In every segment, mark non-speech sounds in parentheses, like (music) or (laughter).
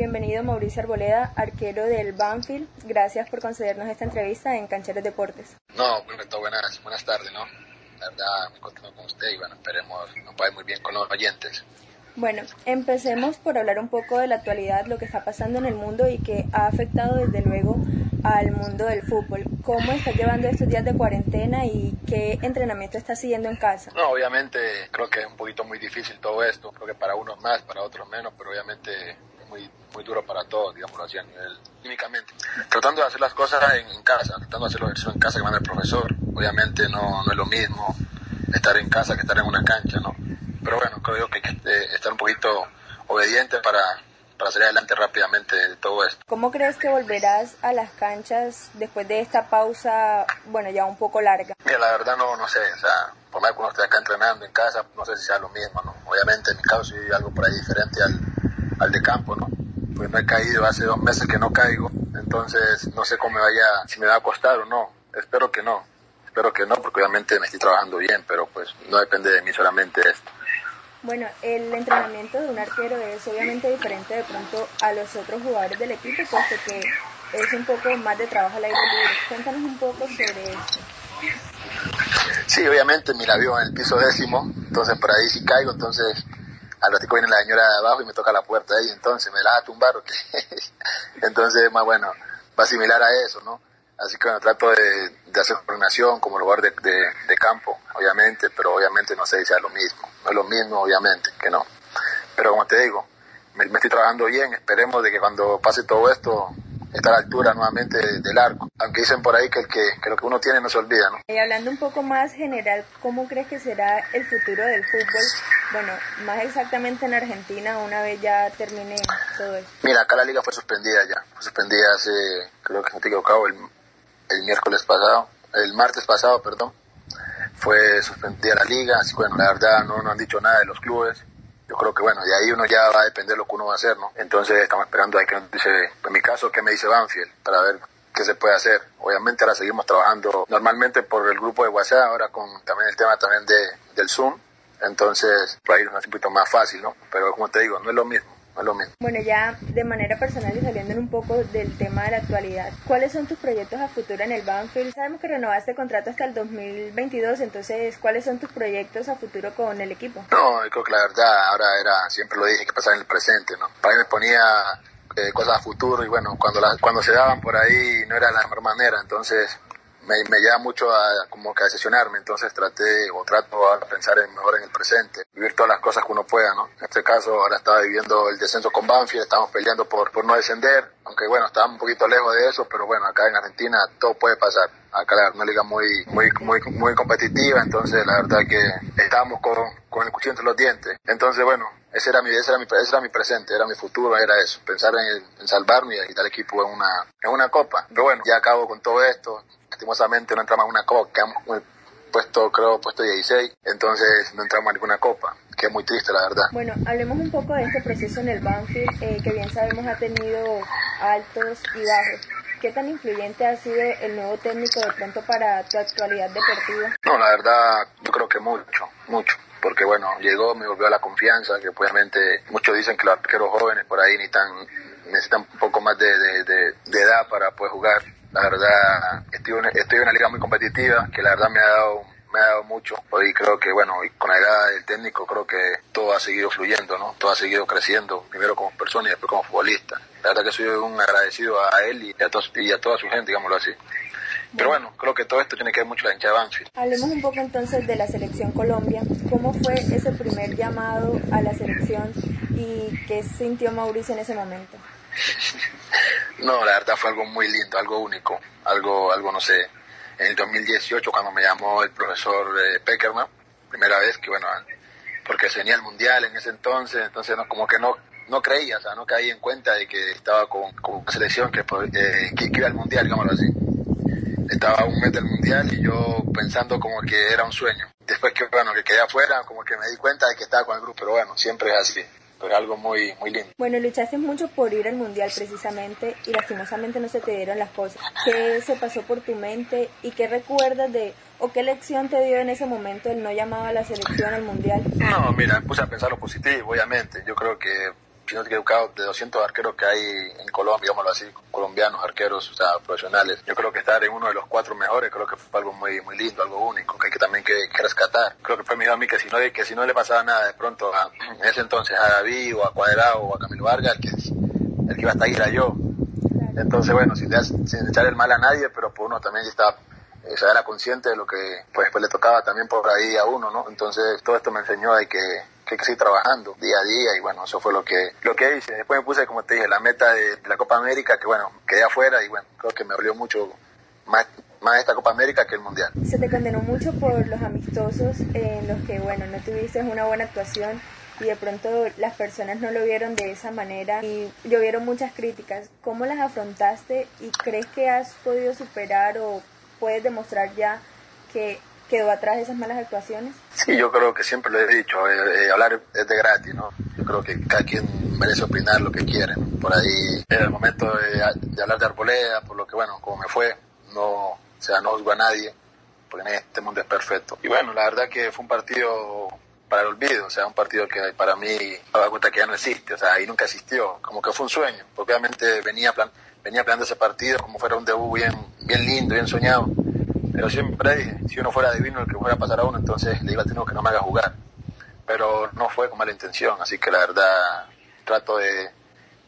Bienvenido Mauricio Arboleda, arquero del Banfield. Gracias por concedernos esta entrevista en Cancheros Deportes. No, buenas, buenas tardes, ¿no? La verdad, me contento con usted y bueno, esperemos nos vaya muy bien con los oyentes. Bueno, empecemos por hablar un poco de la actualidad, lo que está pasando en el mundo y que ha afectado desde luego al mundo del fútbol. ¿Cómo está llevando estos días de cuarentena y qué entrenamiento está siguiendo en casa? No, obviamente creo que es un poquito muy difícil todo esto, creo que para unos más, para otros menos, pero obviamente muy, muy duro para todos, digámoslo así a nivel químicamente. Tratando de hacer las cosas en, casa, tratando de hacer los ejercicios en casa que manda el profesor, obviamente no, no es lo mismo estar en casa que estar en una cancha, ¿no? Pero bueno, creo que hay que eh, estar un poquito obediente para, para salir adelante rápidamente de todo esto. ¿Cómo crees que volverás a las canchas después de esta pausa, bueno, ya un poco larga? Mira, la verdad no, no sé, o sea, por más que uno esté acá entrenando en casa, no sé si sea lo mismo, ¿no? Obviamente en mi caso sí algo por ahí diferente al, al de campo, ¿no? Pues no he caído, hace dos meses que no caigo, entonces no sé cómo me vaya, si me va a costar o no, espero que no, espero que no, porque obviamente me estoy trabajando bien, pero pues no depende de mí solamente esto. Bueno, el entrenamiento de un arquero es obviamente diferente de pronto a los otros jugadores del equipo, puesto que es un poco más de trabajo al aire libre. Cuéntanos un poco sobre eso. Sí, obviamente mi labio en el piso décimo, entonces por ahí si caigo, entonces al ratico viene la señora de abajo y me toca la puerta ahí, entonces me la va a tumbar o qué. (laughs) entonces, más bueno, va similar a eso, ¿no? Así que bueno, trato de, de hacer coordinación como lugar de, de, campo, obviamente, pero obviamente no sé si sea lo mismo. No es lo mismo, obviamente, que no. Pero como te digo, me, estoy trabajando bien, esperemos de que cuando pase todo esto esté a la altura nuevamente del arco. Aunque dicen por ahí que, el que, que, lo que uno tiene no se olvida, ¿no? Y hablando un poco más general, ¿cómo crees que será el futuro del fútbol? Bueno, más exactamente en Argentina, una vez ya termine todo esto. Mira, acá la liga fue suspendida ya. Fue suspendida hace, creo que no te he equivocado, el el miércoles pasado, el martes pasado, perdón, fue suspendida la liga, así bueno, la verdad no nos han dicho nada de los clubes. Yo creo que bueno, de ahí uno ya va a depender lo que uno va a hacer, ¿no? Entonces estamos esperando a que nos dice, en mi caso, qué me dice Banfield, para ver qué se puede hacer. Obviamente ahora seguimos trabajando normalmente por el grupo de WhatsApp, ahora con también el tema también de, del Zoom. Entonces, por ahí es un poquito más fácil, ¿no? Pero como te digo, no es lo mismo. Bueno, ya de manera personal y saliendo un poco del tema de la actualidad, ¿cuáles son tus proyectos a futuro en el Banfield? Sabemos que renovaste contrato hasta el 2022, entonces, ¿cuáles son tus proyectos a futuro con el equipo? No, creo que la verdad ahora era, siempre lo dije, que pasar en el presente, ¿no? Para mí me ponía eh, cosas a futuro y bueno, cuando, cuando se daban por ahí no era la mejor manera, entonces me, me lleva mucho a como que a decepcionarme, entonces traté o trato a pensar en, mejor en el presente, vivir todas las cosas que uno pueda, ¿no? En este caso ahora estaba viviendo el descenso con Banfield, estamos peleando por, por no descender, aunque bueno, estábamos un poquito lejos de eso, pero bueno, acá en Argentina todo puede pasar. Acá la una liga muy, muy, muy, muy competitiva, entonces la verdad que estábamos con, con el cuchillo entre los dientes. Entonces bueno, ese era mi, ese era mi, ese era mi presente, era mi futuro, era eso, pensar en, en salvarme y quitar el equipo en una, en una copa. Pero bueno, ya acabo con todo esto, lastimosamente no entramos en una copa, quedamos puesto, creo, puesto 16, entonces no entramos en ninguna copa, que es muy triste, la verdad. Bueno, hablemos un poco de este proceso en el Banfield, eh, que bien sabemos ha tenido altos y bajos. ¿Qué tan influyente ha sido el nuevo técnico de pronto para tu actualidad deportiva? No, la verdad, yo creo que mucho, mucho porque bueno, llegó, me volvió a la confianza, que obviamente muchos dicen que los arqueros jóvenes por ahí necesitan, necesitan un poco más de, de, de edad para poder jugar la verdad, estoy, estoy en una liga muy competitiva que la verdad me ha dado me ha dado mucho. Hoy creo que, bueno, con la edad del técnico creo que todo ha seguido fluyendo, ¿no? Todo ha seguido creciendo, primero como persona y después como futbolista. La verdad que soy un agradecido a él y a, y a toda su gente, digámoslo así. Pero bueno, creo que todo esto tiene que ver mucho la hincha de Banfield. Hablemos un poco entonces de la selección Colombia. ¿Cómo fue ese primer llamado a la selección y qué sintió Mauricio en ese momento? (laughs) No, la verdad fue algo muy lindo, algo único, algo, algo no sé. En el 2018 cuando me llamó el profesor eh, Peckerman, primera vez que bueno, porque se venía el mundial en ese entonces, entonces no, como que no, no creía, o sea, no caí en cuenta de que estaba con, con selección que, eh, que, iba al mundial, digámoslo así. Estaba un mes del mundial y yo pensando como que era un sueño. Después que bueno, que quedé afuera, como que me di cuenta de que estaba con el grupo, pero bueno, siempre es así pero algo muy, muy lindo. Bueno, luchaste mucho por ir al Mundial precisamente y lastimosamente no se te dieron las cosas. ¿Qué se pasó por tu mente y qué recuerdas de o qué lección te dio en ese momento el no llamado a la selección al Mundial? No, mira, puse a pensar lo positivo, obviamente. Yo creo que si no te equivocado, de 200 arqueros que hay en Colombia, digámoslo así, colombianos, arqueros, o sea, profesionales. Yo creo que estar en uno de los cuatro mejores, creo que fue algo muy muy lindo, algo único, que hay que también que, rescatar. Creo que fue mi a mí que si no que si no le pasaba nada de pronto a, en ese entonces a David o a Cuadrado o a Camilo Vargas, el que, el que iba a estar ahí era yo. Entonces, bueno, sin, sin echar el mal a nadie, pero por uno también estaba ella era consciente de lo que pues, pues le tocaba también por ahí a uno, ¿no? Entonces todo esto me enseñó de que, que seguir trabajando día a día y bueno, eso fue lo que, lo que hice. Después me puse, como te dije, la meta de, la Copa América, que bueno, quedé afuera y bueno, creo que me dolió mucho más, más esta Copa América que el Mundial. Se te condenó mucho por los amistosos en los que, bueno, no tuviste una buena actuación y de pronto las personas no lo vieron de esa manera y llovieron muchas críticas. ¿Cómo las afrontaste y crees que has podido superar o puedes demostrar ya que quedó atrás esas malas actuaciones? Sí, yo creo que siempre lo he dicho, eh, eh, hablar es de gratis, ¿no? Yo creo que cada quien merece opinar lo que quiere. Por ahí era el momento de, hablar de Arboleda, por lo que, bueno, como me fue, no, o sea, no juzgo a nadie, porque en este mundo es perfecto. Y bueno, la verdad que fue un partido para el olvido, o sea, un partido que para mí, me da cuenta que ya no existe, o sea, ahí nunca existió, como que fue un sueño, porque obviamente venía plan venía planeando ese partido como fuera un debut bien, bien lindo, bien soñado. Pero siempre si uno fuera divino el que fuera a pasar a uno, entonces le iba a tener que no me haga jugar. Pero no fue con mala intención, así que la verdad trato de,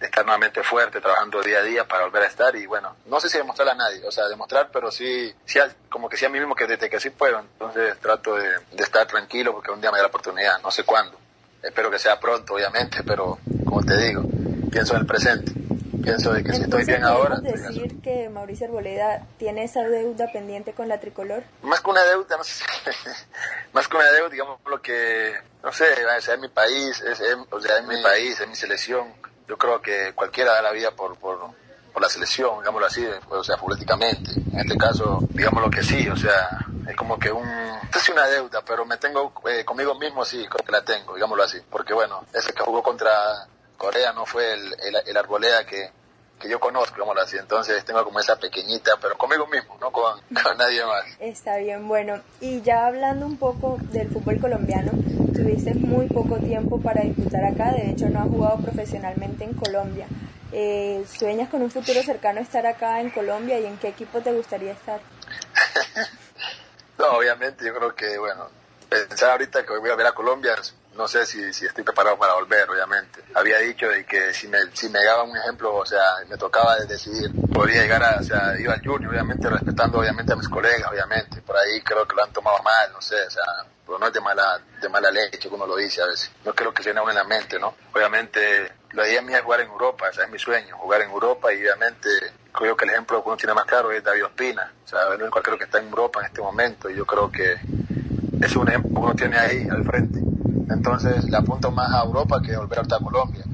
estar nuevamente fuerte, trabajando día a día para volver a estar y bueno, no sé si demostrarle a nadie, o sea, demostrar, pero sí, sí como que sí a mí mismo que desde que sí puedo, entonces trato de estar tranquilo porque un día me da la oportunidad, no sé cuándo. Espero que sea pronto, obviamente, pero como te digo, pienso en el presente pienso de que si estoy bien ahora... decir que Mauricio Arboleda tiene esa deuda pendiente con la tricolor? Más que una deuda, no sé, (laughs) más que una deuda, digamos, lo que, no sé, es mi país, es, o sea, es mi país, es mi selección. Yo creo que cualquiera da la vida por, por, por la selección, digámoslo así, o sea, políticamente. En este caso, digámoslo que sí, o sea, es como que un, sé una deuda, pero me tengo eh, conmigo mismo, sí, creo que la tengo, digámoslo así. Porque bueno, ese que jugó contra Corea no fue el, el, arboleda que, que yo conozco, como así. Entonces tengo como esa pequeñita, pero conmigo mismo, no con, (laughs) con, nadie más. Está bien, bueno. Y ya hablando un poco del fútbol colombiano, tuviste muy poco tiempo para disputar acá, de hecho no has jugado profesionalmente en Colombia. Eh, ¿Sueñas con un futuro cercano estar acá en Colombia y en qué equipo te gustaría estar? (laughs) no, obviamente yo creo que, bueno, pensar ahorita que voy a ver a Colombia no sé si, si estoy preparado para volver, obviamente. Había dicho de que si me, si me daba un ejemplo, o sea, me tocaba decidir, podría llegar a, o sea, iba al junior, obviamente, respetando obviamente a mis colegas, obviamente. Por ahí creo que lo han tomado mal, no sé, o sea, pero no es de mala, de mala leche, como uno lo dice a veces. No creo que se uno en la mente, ¿no? Obviamente, la idea mía es jugar en Europa, ese es mi sueño, jugar en Europa y obviamente creo que el ejemplo que uno tiene más claro es David Ospina, o sea, el único que está en Europa en este momento y yo creo que es un ejemplo que uno tiene ahí al frente. Entonces le apunto más a Europa que volver a Colombia.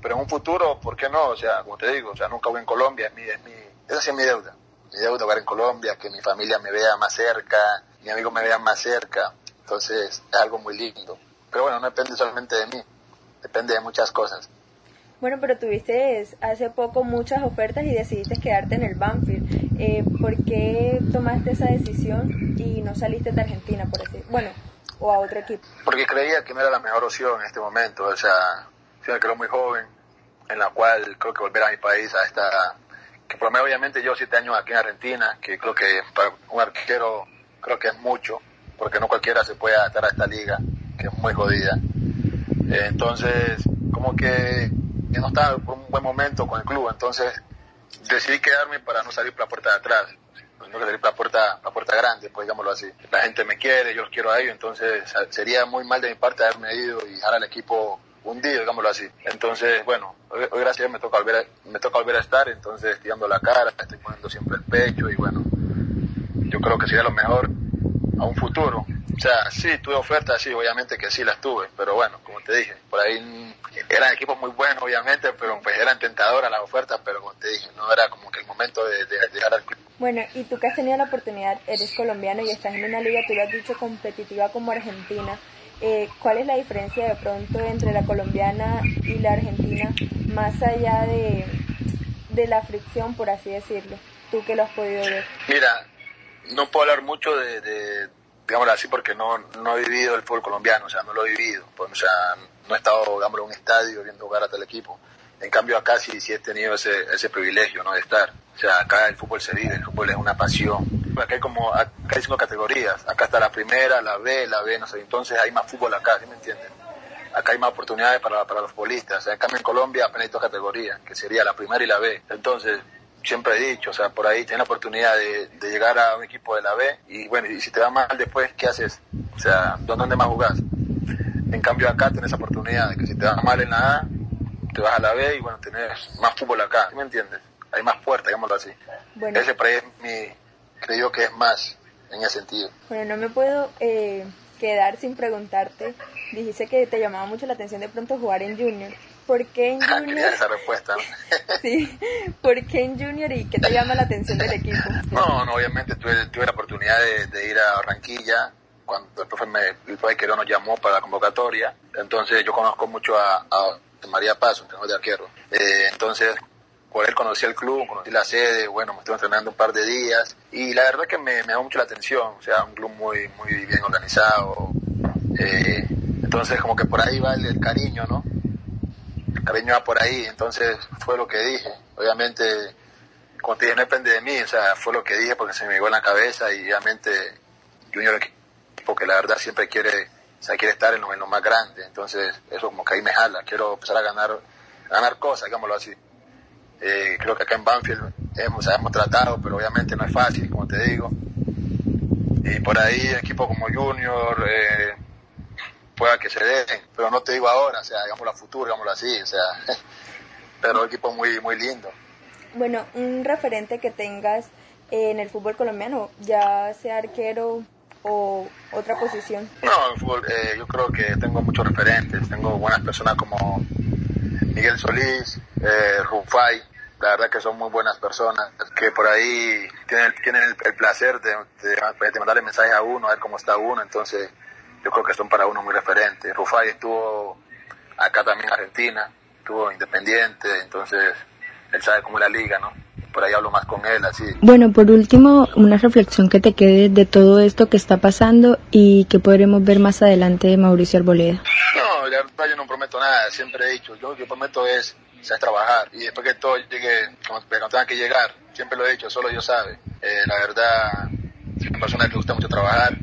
Pero en un futuro, ¿por qué no? O sea, como te digo, o sea, nunca voy en Colombia, es mi, es mi, esa sí es mi deuda. Mi deuda jugar en Colombia, que mi familia me vea más cerca, mi amigo me vea más cerca. Entonces es algo muy lindo. Pero bueno, no depende solamente de mí, depende de muchas cosas. Bueno, pero tuviste hace poco muchas ofertas y decidiste quedarte en el Banfield. Eh, ¿Por qué tomaste esa decisión y no saliste de Argentina, por decir? Bueno, o a otro equipo? Porque creía que no era la mejor opción en este momento. O sea, yo me creo muy joven, en la cual creo que volver a mi país a esta... Que por lo menos obviamente yo siete años aquí en Argentina, que creo que para un arquero creo que es mucho, porque no cualquiera se puede adaptar a esta liga, que es muy jodida. Eh, entonces, como que no estaba por un buen momento con el club, entonces decidí quedarme para no salir por la puerta de atrás no que salir la puerta, la puerta grande, pues digámoslo así. La gente me quiere, yo los quiero a ellos, entonces sería muy mal de mi parte haberme ido y dejar al equipo hundido, digámoslo así. Entonces, bueno, hoy, gracias a Dios me toca volver a, me toca volver a estar, entonces estoy dando la cara, estoy poniendo siempre el pecho y bueno, yo creo que sería lo mejor a un futuro. O sea, sí, tuve ofertas, sí, obviamente que sí las tuve, pero bueno, como te dije, por ahí eran equipos muy buenos, obviamente, pero pues eran tentadoras las ofertas, pero como te dije, no era como que el momento de, dejar al club. Bueno, y tú que has tenido la oportunidad, eres colombiano y estás en una liga, tú lo has dicho, competitiva como Argentina. Eh, ¿Cuál es la diferencia de pronto entre la colombiana y la argentina, más allá de, de la fricción, por así decirlo? Tú que lo has podido ver. Mira, no puedo hablar mucho de, digámoslo así, porque no, no he vivido el fútbol colombiano, o sea, no lo he vivido. Pues, o sea, no he estado, digamos, en un estadio viendo jugar a tal equipo. En cambio acá sí, sí he tenido ese, ese privilegio, ¿no? De estar. O sea, acá el fútbol se vive, el fútbol es una pasión. Acá hay como, acá hay cinco categorías. Acá está la primera, la B, la B, no sé. Entonces hay más fútbol acá, ¿sí me entienden? Acá hay más oportunidades para, para los futbolistas. En cambio en Colombia apenas hay dos categorías, que sería la primera y la B. Entonces, siempre he dicho, o sea, por ahí tienes la oportunidad de, de, llegar a un equipo de la B y bueno, y si te va mal después, ¿qué haces? O sea, ¿dónde más jugás? En cambio acá tenés oportunidad de que si te va mal en la A, te vas a la B y bueno, tenés más fútbol acá, ¿me entiendes? Hay más puertas, digámoslo así. Bueno. Ese por ahí es mi, creo que es más en ese sentido. Bueno, no me puedo eh, quedar sin preguntarte, dijiste que te llamaba mucho la atención de pronto jugar en Junior. ¿Por qué en (laughs) ah, Junior? esa respuesta. (laughs) sí, ¿por qué en Junior y qué te llama la atención del equipo? No, no obviamente tuve, tuve la oportunidad de, de, ir a Barranquilla cuando el profe, me, el profe Quero nos llamó para la convocatoria. Entonces yo conozco mucho a, María Paz, un entrenador de arquero. Eh, entonces por él conocí el club, conocí la sede, bueno, me estuve entrenando un par de días y la verdad que me, me llamó mucho la atención, o sea, un club muy, muy bien organizado. Eh, entonces como que por ahí va el, el cariño, ¿no? El cariño va por ahí, entonces fue lo que dije. Obviamente, como te dije, no depende de mí, o sea, fue lo que dije porque se me llegó en la cabeza y obviamente Junior porque la verdad siempre quiere, o sea, quiere estar en lo, en lo más grande, entonces eso como que ahí me jala, quiero empezar a ganar, ganar cosas, digámoslo así. Eh, creo que acá en Banfield hemos, hemos tratado, pero obviamente no es fácil, como te digo. Y por ahí equipos como Junior eh, pueda que se den, pero no te digo ahora, o sea, digámoslo a futuro, digámoslo así, o sea, (laughs) pero equipo muy, muy lindo. Bueno, un referente que tengas en el fútbol colombiano, ya sea arquero o otra posición. No, en fútbol, eh, yo creo que tengo muchos referentes, tengo buenas personas como Miguel Solís, eh, Rufai, la verdad que son muy buenas personas, que por ahí tienen, tienen el, placer de, de, de, mandarle mensajes a uno, a ver cómo está uno, entonces yo creo que son para uno muy referentes. Rufai estuvo acá también en Argentina, estuvo independiente, entonces él sabe cómo es la liga, ¿no? Por ahí hablo más con él, así. Bueno, por último, una reflexión que te quede de todo esto que está pasando y que podremos ver más adelante de Mauricio Arboleda. No, la verdad yo no prometo nada, siempre he dicho, yo lo que prometo es es trabajar. Y después que todo llegue, cuando, cuando tenga que llegar, siempre lo he dicho, solo yo sabe. Eh, la verdad, soy una persona que le gusta mucho trabajar.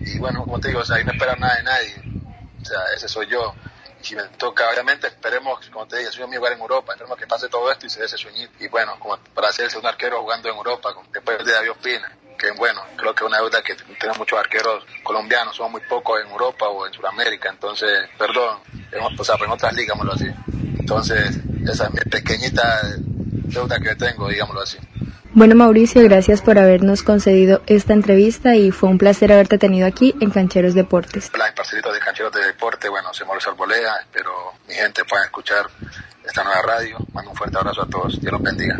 Y bueno, como te digo, o sea, ahí no esperar nada de nadie. O sea, ese soy yo. Si me toca, obviamente, esperemos, como te digo, soy mi lugar en Europa, esperemos que pase todo esto y se dé ese sueñito. Y bueno, como para hacerse un arquero jugando en Europa, después de David Ospina, que bueno, creo que es una deuda que tenemos muchos arqueros colombianos, somos muy pocos en Europa o en Sudamérica, entonces, perdón, o sea, en otras ligas, así. Entonces, esa es mi pequeñita deuda que tengo, digámoslo así. Bueno, Mauricio, gracias por habernos concedido esta entrevista y fue un placer haberte tenido aquí en Cancheros Deportes. Hola, parcelitos de Cancheros de bueno, se Mauricio Arboleda, espero mi gente pueda escuchar esta nueva radio. Mando un fuerte abrazo a todos, Dios los bendiga.